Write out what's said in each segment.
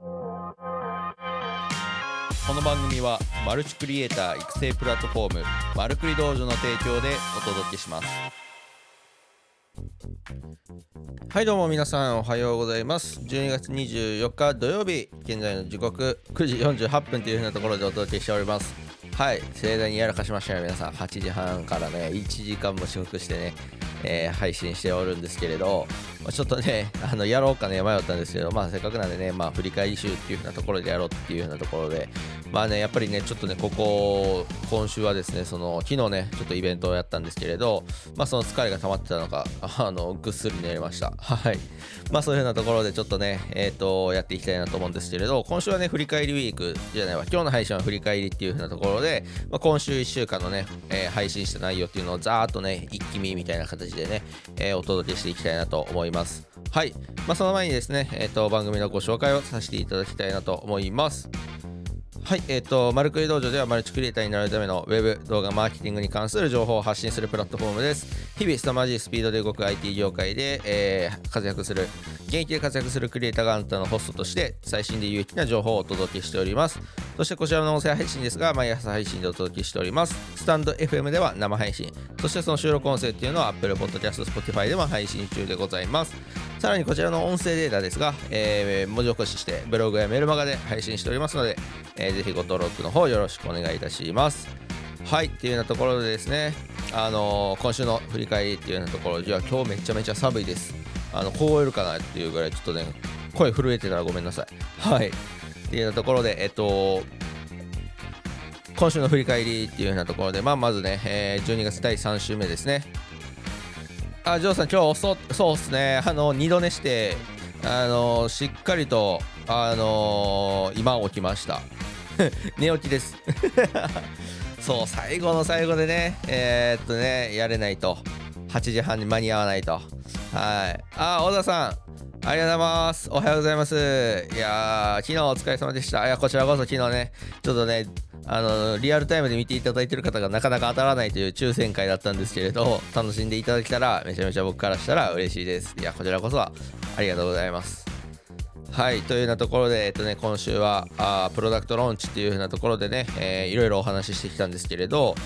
この番組はマルチクリエイター育成プラットフォームマルクリ道場の提供でお届けします。はいどうも皆さんおはようございます。12月24日土曜日現在の時刻9時48分というふうなところでお届けしております。はい盛大にやらかしましたよ皆さん。8時半からね1時間も遅刻してねえー、配信しておるんですけれど、まあ、ちょっとね、あのやろうかね、迷ったんですけど、まあ、せっかくなんでね、まあ、振り返り集っていう風なところでやろうっていう風なところで、まあね、やっぱりね、ちょっとね、ここ、今週はですね、その、昨日ね、ちょっとイベントをやったんですけれど、まあ、その疲れが溜まってたのか、あの、ぐっすり寝れました。はい。まあ、そういう風なところで、ちょっとね、えっ、ー、と、やっていきたいなと思うんですけれど、今週はね、振り返りウィークじゃないわ、今日の配信は振り返りっていう風なところで、まあ、今週1週間のね、えー、配信した内容っていうのをざーっとね、一気見みたいな形でね、えー、お届けしていきたいなと思います。いますはい。まあ、その前にですね、えっ、と、番組のご紹介をさせていただきたいなと思います。はい、えっ、ー、と、マルクリ道場ではマルチクリエイターになるためのウェブ動画マーケティングに関する情報を発信するプラットフォームです。日々凄まじいスピードで動く IT 業界で、えー、活躍する、現役で活躍するクリエイターがあなたのホストとして最新で有益な情報をお届けしております。そしてこちらの音声配信ですが、毎朝配信でお届けしております。スタンド FM では生配信、そしてその収録音声っていうのは Apple Podcast、Spotify でも配信中でございます。さらにこちらの音声データですが、えー、文字起こししてブログやメルマガで配信しておりますので、えー、ぜひご登録の方よろしくお願いいたします。はいっていうようなところでですね、あのー、今週の振り返りっていうようなところ、じゃあ今日めちゃめちゃ寒いです。あの凍えるかなっていうぐらいちょっとね、声震えてたらごめんなさい。はい。っていうようなところで、えっと、今週の振り返りっていうようなところで、まあ、まずね、えー、12月第3週目ですね。あ、ジョーさん、今日遅そうっすね。あの、二度寝して、あのしっかりと、あの今起きました。寝起きです。そう、最後の最後でね、えー、っとね、やれないと。8時半に間に合わないと。はい。あ、小田さん、ありがとうございます。おはようございます。いやー、昨日お疲れ様でした。いや、こちらこそ昨日ね、ちょっとね、あのリアルタイムで見ていただいてる方がなかなか当たらないという抽選会だったんですけれど楽しんでいただけたらめちゃめちゃ僕からしたら嬉しいですいやこちらこそありがとうございますはいというようなところで、えっとね、今週はあプロダクトローンチっていう風なところでね、えー、いろいろお話ししてきたんですけれど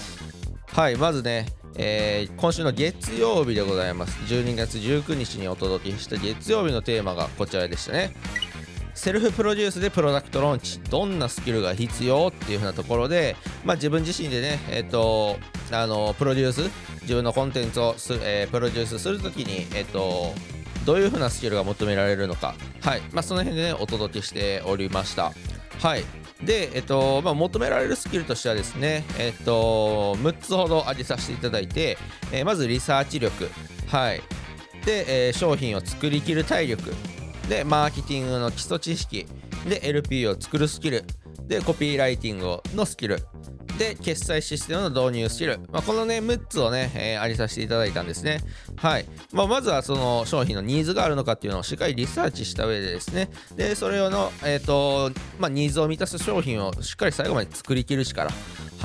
はいまずねえー、今週の月曜日でございます。12月19日にお届けした月曜日のテーマがこちらでしたね。セルフプロデュースでプロダクトローンチ。どんなスキルが必要っていう風なところで、まあ、自分自身でね、え、ー、とあのプロデュース自分のコンテンツをす、えー、プロデュースするときに、え、ー、とどういう風なスキルが求められるのか、はい。まあ、その辺でねお届けしておりました。はい。で、えっとまあ、求められるスキルとしてはですね、えっと、6つほど挙げさせていただいて、えー、まずリサーチ力、はい、で、えー、商品を作りきる体力、でマーケティングの基礎知識。で LP を作るスキル。でコピーライティングのスキル。で決済システムの導入スキル、まあ、このね6つをね、えー、ありさせていただいたんですね。はい、まあ、まずはその商品のニーズがあるのかっていうのをしっかりリサーチした上でですね。でそれ用の、えーとまあ、ニーズを満たす商品をしっかり最後まで作りきる力。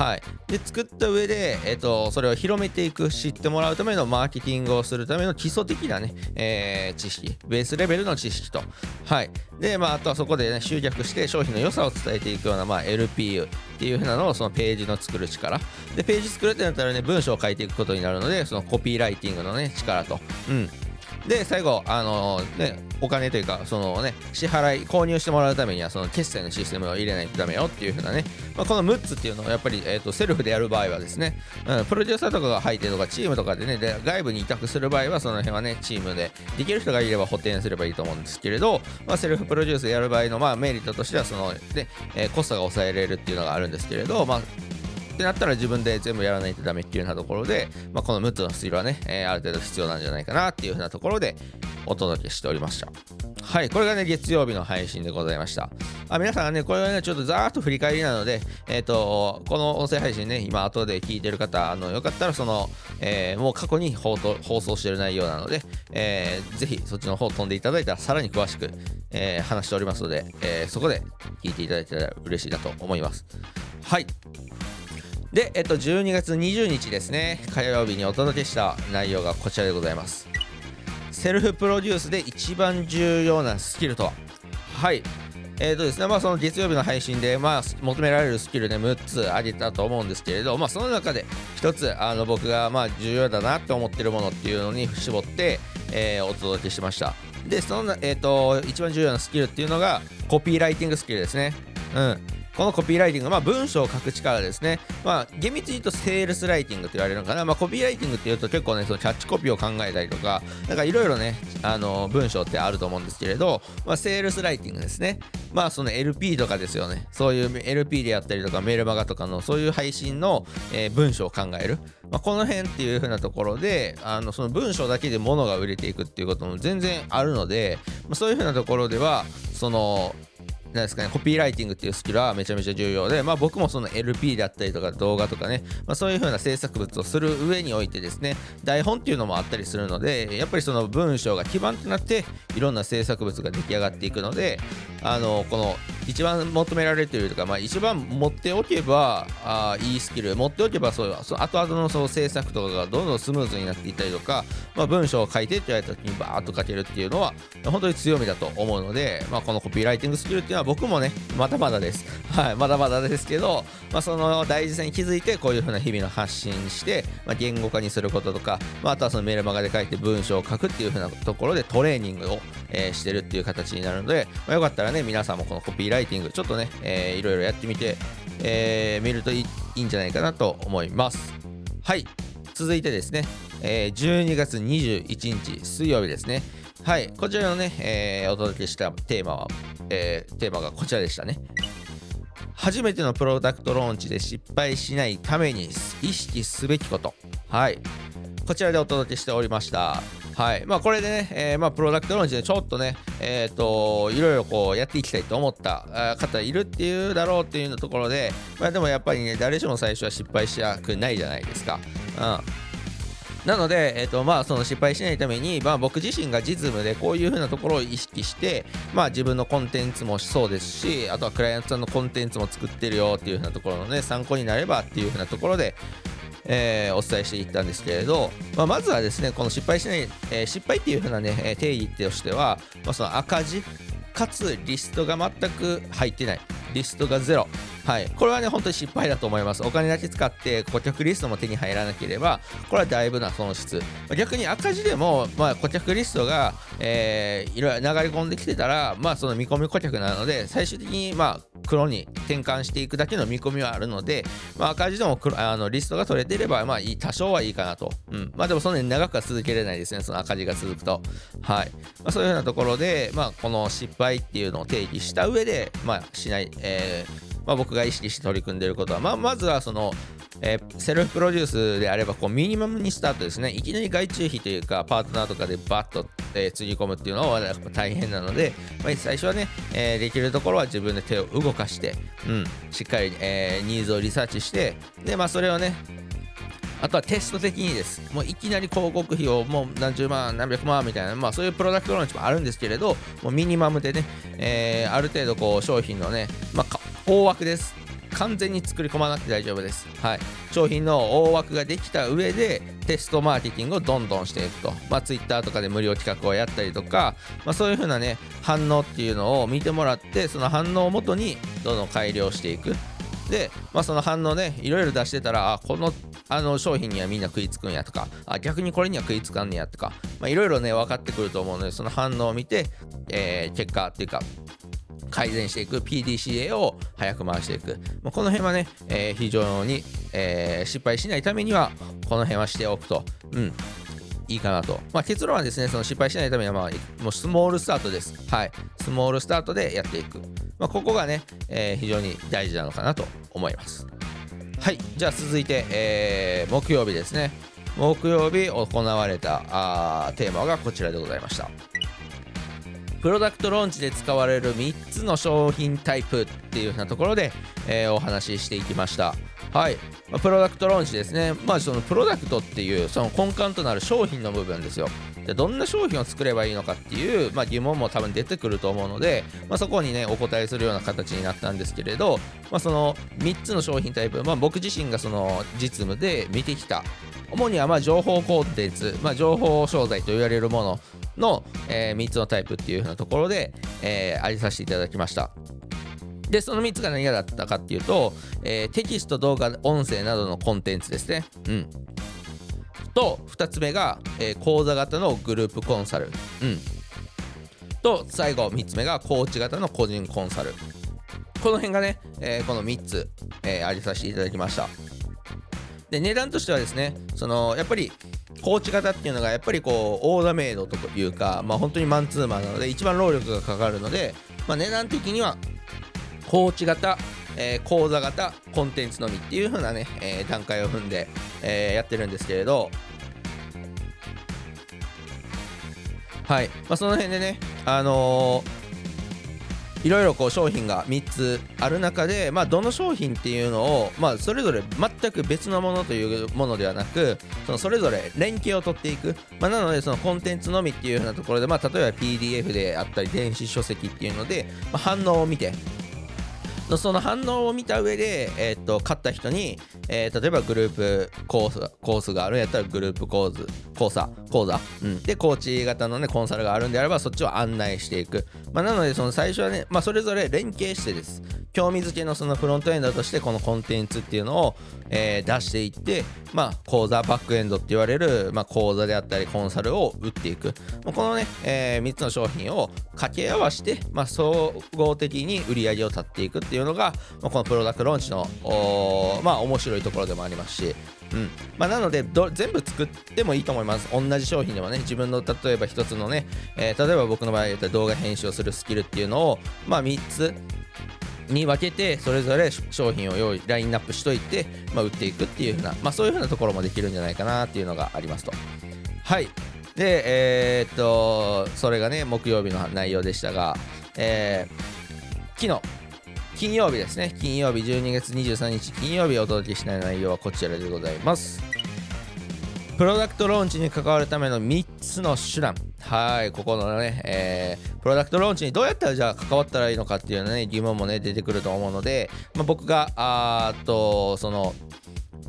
はい、で作った上で、えーと、それを広めていく知ってもらうためのマーケティングをするための基礎的なね、えー、知識ベースレベルの知識と、はい。でまあ、あとはそこで、ね、集客して商品の良さを伝えていくような、まあ、LPU っていう風なのをそのページの作る力。でページ作るってなったらね文章を書いていくことになるのでそのコピーライティングのね力と、うん、で最後あのねお金というかそのね支払い購入してもらうためにはその決済のシステムを入れないとダメよっていう風なね、まあ、この6つっていうのはやっぱり、えーと、セルフでやる場合はですね、うん、プロデューサーとかが入ってるとかチームとかでねで外部に委託する場合はその辺はねチームでできる人がいれば補填すればいいと思うんですけれど、まあ、セルフプロデュースでやる場合の、まあ、メリットとしてはその、ねえー、コストが抑えられるっていうのがあるんですけれど、まあってなったら自分で全部やらないとダメっていうようなところで、まあ、この6つのスキルはね、えー、ある程度必要なんじゃないかなっていうふうなところでお届けしておりました。はい、これがね、月曜日の配信でございました。あ皆さんがね、これはね、ちょっとざーっと振り返りなので、えっ、ー、と、この音声配信ね、今後で聞いてる方、あの、よかったらその、えー、もう過去に放送してる内容なので、えー、ぜひそっちの方飛んでいただいたら、さらに詳しく、えー、話しておりますので、え、そこで聞いていただいたら嬉しいなと思います。はい。で、えっと、12月20日ですね、火曜日にお届けした内容がこちらでございます。セルフプロデュースで一番重要なスキルとは？はい。えーとですねまあ、その月曜日の配信で、まあ、求められるスキルで、ね、6つ挙げたと思うんですけれど、まあ、その中で1つあの僕がまあ重要だなって思ってるものっていうのに絞って、えー、お届けしました。でその、えーと、一番重要なスキルっていうのがコピーライティングスキルですね。うん。このコピーライティング、まあ、文章を書く力ですね。まあ、厳密に言うとセールスライティングって言われるのかな。まあ、コピーライティングって言うと結構ね、そのキャッチコピーを考えたりとか、なんかいろいろね、あの、文章ってあると思うんですけれど、まあ、セールスライティングですね。まあ、その LP とかですよね。そういう LP でやったりとか、メールマガとかの、そういう配信の、えー、文章を考える。まあ、この辺っていう風なところで、あの、その文章だけで物が売れていくっていうことも全然あるので、まあ、そういう風なところでは、その、なんですかね、コピーライティングっていうスキルはめちゃめちゃ重要で、まあ、僕もその LP だったりとか動画とかね、まあ、そういう風な制作物をする上においてですね、台本っていうのもあったりするので、やっぱりその文章が基盤となって、いろんな制作物が出来上がっていくので、あの、この一番求められているとか、まあ、一番持っておけばあいいスキル、持っておけばそうそ後々のその制作とかがどんどんスムーズになっていったりとか、まあ、文章を書いてって言われた時にバーッと書けるっていうのは、本当に強みだと思うので、まあ、このコピーライティングスキルっていうのは僕もね、まだまだです。はい、まだまだですけど、まあ、その大事さに気づいて、こういうふうな日々の発信して、まあ、言語化にすることとか、まあ、あとはそのメールマガで書いて文章を書くっていうふうなところでトレーニングを、えー、してるっていう形になるので、まあ、よかったらね、皆さんもこのコピーライティング、ちょっとね、えー、いろいろやってみて、えー、見るといいいいんじゃないかなと思います。はい、続いてですね、えー、12月21日水曜日ですね。はい、こちらのね、えー、お届けしたテーマは、えー、テーマがこちらでしたね。初めてのプロダクトローンチで失敗しないために意識すべきこと。はい。こちらでお届けしておりました。はい。まあ、これでね、えー、まあ、プロダクトローンチでちょっとね、えっ、ー、と、いろいろこう、やっていきたいと思った方いるっていうだろうっていうところで、まあ、でもやっぱりね、誰しも最初は失敗したくないじゃないですか。うん。なので、えーとまあ、その失敗しないために、まあ、僕自身が実務でこういうふうなところを意識して、まあ、自分のコンテンツもそうですしあとはクライアントさんのコンテンツも作ってるよっていうふうなところのね参考になればっていうふうなところで、えー、お伝えしていったんですけれど、まあ、まずはですねこの失敗しない、えー、失敗っていう風なね定義としては、まあ、その赤字かつリストが全く入ってない。リストがゼロ。はい、これはね、本当に失敗だと思います。お金だけ使って顧客リストも手に入らなければ、これはだいぶな損失。逆に赤字でも、まあ、顧客リストが、えー、いろいろ流れ込んできてたら、まあ、その見込み顧客なので、最終的に、まあ、黒に転換していくだけの見込みはあるので、まあ、赤字でもあのリストが取れていれば、まあ、多少はいいかなと。うん。まあ、でもそんなに長くは続けれないですね、その赤字が続くと。はい。まあ、そういうようなところで、まあ、この失敗っていうのを定義した上で、まあ、しない、えーまあ、僕が意識して取り組んでいることは、まあ、まずはその、えー、セルフプロデュースであればこうミニマムにスタートですねいきなり外注費というかパートナーとかでバッと、えー、つぎ込むっていうのは大変なので、まあ、最初はね、えー、できるところは自分で手を動かして、うん、しっかり、えニーズをリサーチしてで、まあ、それをねあとはテスト的にです。もういきなり広告費をもう何十万、何百万みたいな、まあそういうプロダクトローンチもあるんですけれど、もうミニマムでね、えー、ある程度こう商品のね、まあ大枠です。完全に作り込まなくて大丈夫です。はい。商品の大枠ができた上で、テストマーケティングをどんどんしていくと。まあ、Twitter とかで無料企画をやったりとか、まあ、そういう風なね、反応っていうのを見てもらって、その反応をもとにどんどん改良していく。で、まあ、その反応ね、いろいろ出してたら、あ、このあの商品にはみんな食いつくんやとか、あ逆にこれには食いつかんねやとか、いろいろね、分かってくると思うので、その反応を見て、えー、結果っていうか、改善していく PDCA を早く回していく、まあ、この辺はね、えー、非常に、えー、失敗しないためにはこの辺はしておくと、うん、いいかなと。まあ、結論はですね、その失敗しないためには、まあ、もうスモールスタートです。はい。スモールスタートでやっていく。まあ、ここがね、えー、非常に大事なのかなと思います。はい。じゃあ続いて、えー、木曜日ですね。木曜日行われたあテーマがこちらでございました。プロダクトローンチで使われる3つの商品タイプっていうふうなところで、えー、お話ししていきました。はい。まあ、プロダクトローンチですね。まあ、そのプロダクトっていう、その根幹となる商品の部分ですよ。でどんな商品を作ればいいのかっていう、まあ、疑問も多分出てくると思うので、まあ、そこにね、お答えするような形になったんですけれど、まあ、その3つの商品タイプ、まあ、僕自身がその実務で見てきた、主にはま情報コンテンツ、まあ、情報商材と言われるものの、えー、3つのタイプっていう風なところで、えー、ありさせていただきました。でその3つが何がだったかっていうと、えー、テキスト動画音声などのコンテンツですね。うん。と2つ目が、えー、講座型のグループコンサル。うん。と最後3つ目がコーチ型の個人コンサル。この辺がね、えー、この3つ、えー、ありさせていただきました。で値段としてはですねそのやっぱりコーチ型っていうのがやっぱりこうオーダーメイドというか、まあ、本当にマンツーマンなので一番労力がかかるので、まあ、値段的にはコーチ型、えー、講座型コンテンツのみっていう風なね、えー、段階を踏んで、えー、やってるんですけれど。はい、まあ、その辺でねあのーいろいろこう商品が3つある中で、まあ、どの商品っていうのを、まあ、それぞれ全く別のものというものではなくそのそれぞれ連携を取っていく、まあ、なのでそのコンテンツのみっていうようなところで、まあ、例えば PDF であったり電子書籍っていうので、まあ、反応を見てのその反応を見た上で、えー、っと勝った人に、えー、例えばグループコースコースがあるんやったらグループコース講座講座、うん、でコーチ型のねコンサルがあるんであればそっちを案内していく、まあ、なのでその最初はね、まあ、それぞれ連携してです。興味づけのそのフロントエンドとしてこのコンテンツっていうのを、えー、出していってまあ講座バックエンドって言われる、まあ、講座であったりコンサルを売っていく。このね、えー、3つの商品を掛け合わせて、まあ、総合的に売り上げを立っていくっていうのが、まあ、このプロダクトローンチのまあ面白いところでもありますし。うん。まあ、なので全部作ってもいいと思います。同じ商品でもね自分の例えば1つのね、えー、例えば僕の場合だったら動画編集をするスキルっていうのをまあ3つに分けてそれぞれ商品を用意ラインナップしといて、まあ、売っていくっていうふうな、まあ、そういうふうなところもできるんじゃないかなっていうのがありますと。はい。でえー、っとそれがね木曜日の内容でしたが、えー、昨日金曜日ですね。金曜日12月23日金曜日お届けしない内容はこちらでございます。プロダクトローンチに関わるための3つの手段。はい、ここのね、えー、プロダクトローンチにどうやったらじゃあ関わったらいいのかっていうね、疑問もね、出てくると思うので、まあ、僕が、あっと、その、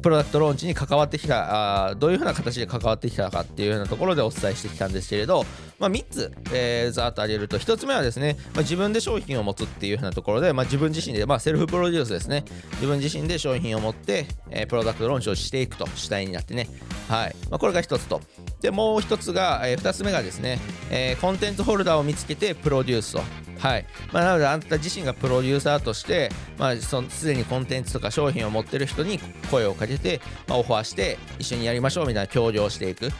プロダクトローンチに関わってきたあどういうふうな形で関わってきたかっていうようなところでお伝えしてきたんですけれど、まあ、3つ、えー、ざっと挙げると1つ目はですね、まあ、自分で商品を持つっていうふうなところで、まあ、自分自身で、まあ、セルフプロデュースですね。自分自身で商品を持って、えー、プロダクトローンチをしていくと主体になってね。はい、まあ、これが1つと。でもう1つが、えー、2つ目がですね、えー、コンテンツホルダーを見つけてプロデュースと。はい。まあ、なのであんた自身がプロデューサーとして、まあ、そすでにコンテンツとか商品を持ってる人に声をかけて、まあ、オファーして一緒にやりましょうみたいな協業していく、うん、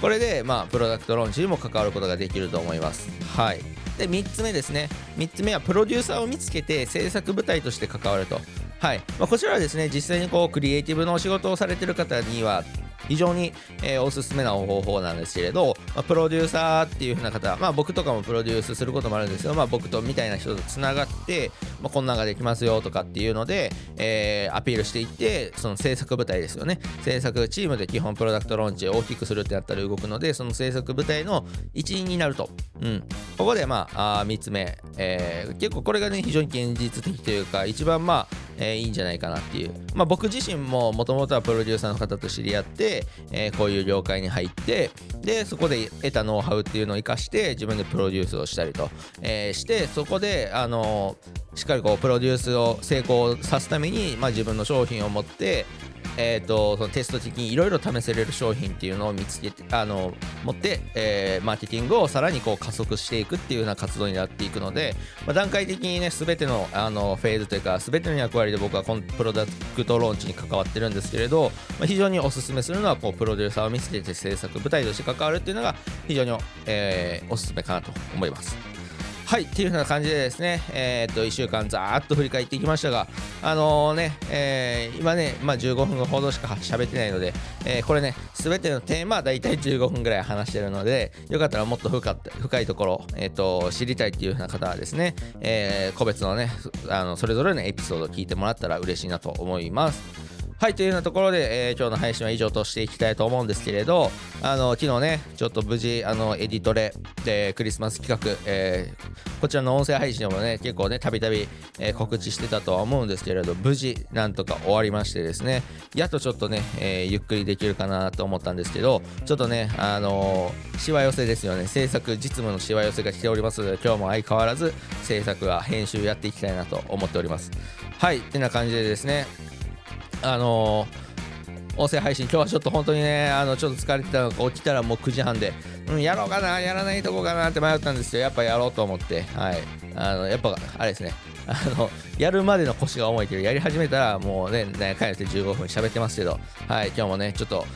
これで、まあ、プロダクトローンチにも関わることができると思います。はい。で3つ目ですね。3つ目はプロデューサーを見つけて制作部隊として関わると。はい。まあ、こちらはですね実際にこうクリエイティブのお仕事をされてる方には非常に、えー、おすすめな方法なんですけれど、まあ、プロデューサーっていう風な方、まあ、僕とかもプロデュースすることもあるんですけど、まあ、僕とみたいな人とつながって、まあ、こんなんができますよとかっていうので、えー、アピールしていってその制作部隊ですよね。制作チームで基本プロダクトローンチを大きくするってなったら動くのでその制作部隊の一員になると、うん、ここでまああ3つ目、えー、結構これがね非常に現実的というか一番まあえー、いいんじゃないかなっていう、まあ、僕自身ももともとはプロデューサーの方と知り合って、えー、こういう業界に入ってでそこで得たノウハウっていうのを生かして自分でプロデュースをしたりと、えー、してそこであのしっかりこうプロデュースを成功さすために、まあ、自分の商品を持ってえーと、そのテスト的にいろいろ試せれる商品っていうのを見つけてあの持って、えー、マーケティングをさらにこう加速していくっていうような活動になっていくので、まあ、段階的にね全てのあのフェーズというか全ての役割で僕はこのプロダクトローンチに関わってるんですけれど、まあ、非常におすすめするのはこうプロデューサーを見つけて制作部隊として関わるっていうのが非常に、えー、おすすめかなと思います。はいっていう風な感じでですね、えー、っと1週間ざーっと振り返っていきましたが、あのー、ね、えー、今ね、まあ、15分ほどしか喋ってないので、えー、これね、すべてのテーマは大体15分ぐらい話してるので、よかったらもっと深深いところ、えー、っと知りたいっていう風な方はですね、えー、個別のね、あのそれぞれのエピソードを聞いてもらったら嬉しいなと思います。はいというようなところで、えー、今日の配信は以上としていきたいと思うんですけれどあの昨日ねちょっと無事あのエディトレでクリスマス企画、えー、こちらの音声配信でもね結構ねたびたび告知してたとは思うんですけれど無事なんとか終わりましてですねやっとちょっとね、えー、ゆっくりできるかなと思ったんですけどちょっとねあの、しわ寄せですよね。制作実務のしわ寄せが来ておりますので今日も相変わらず制作は編集やっていきたいなと思っております。はいってな感じでですねあのー、音声配信、今日はちょっと本当にね、あのちょっと疲れてたのか、起きたらもう9時半で、うん、やろうかな、やらないとこかなって迷ったんですよ、やっぱやろうと思って、はい、あのやっぱあれですね、あのやるまでの腰が重いけど、やり始めたらもうね、帰って15分喋ってますけど、はい、今日もね、ちょっと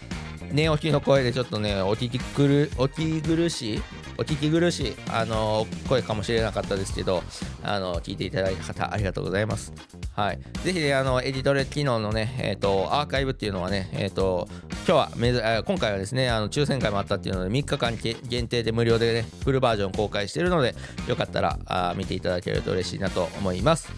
寝起きの声でちょっとね、お聞き苦お聞き苦しいお聞き苦しい、あの声かもしれなかったですけど、あの聞いていただいた方、ありがとうございます。はい。ぜひね、あの、エディトレ機能のね、え、ー、と、アーカイブっていうのはね、え、ー、と、今日は、今回はですね、あの抽選会もあったっていうので、3日間限定で無料でね、フルバージョン公開しているので、よかったらあ見ていただけると嬉しいなと思います。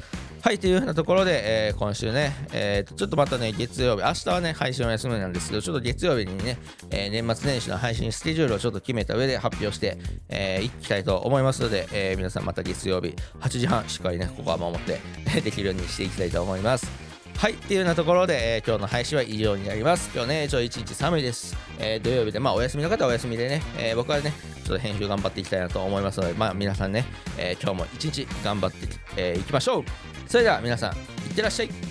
はい、というふうなところで、えー、今週ね、えー、ちょっとまたね、月曜日、明日はね、配信お休みなんですけど、ちょっと月曜日にね、えー、年末年始の配信スケジュールをちょっと決めた上で発表して、えー、いきたいと思いますので、えー、皆さんまた月曜日、8時半、しっかりね、ここは守って できるようにしていきたいと思います。はい、っていうようなところで、えー、今日の配信は以上になります。今日ね、ちょ一日寒いです。えー、土曜日で、まあお休みの方はお休みでね、えー、僕はね、ちょっと編集頑張っていきたいなと思いますので、まあ皆さんね、え今日も一日頑張ってい、えー、きましょうそれでは皆さんいってらっしゃい。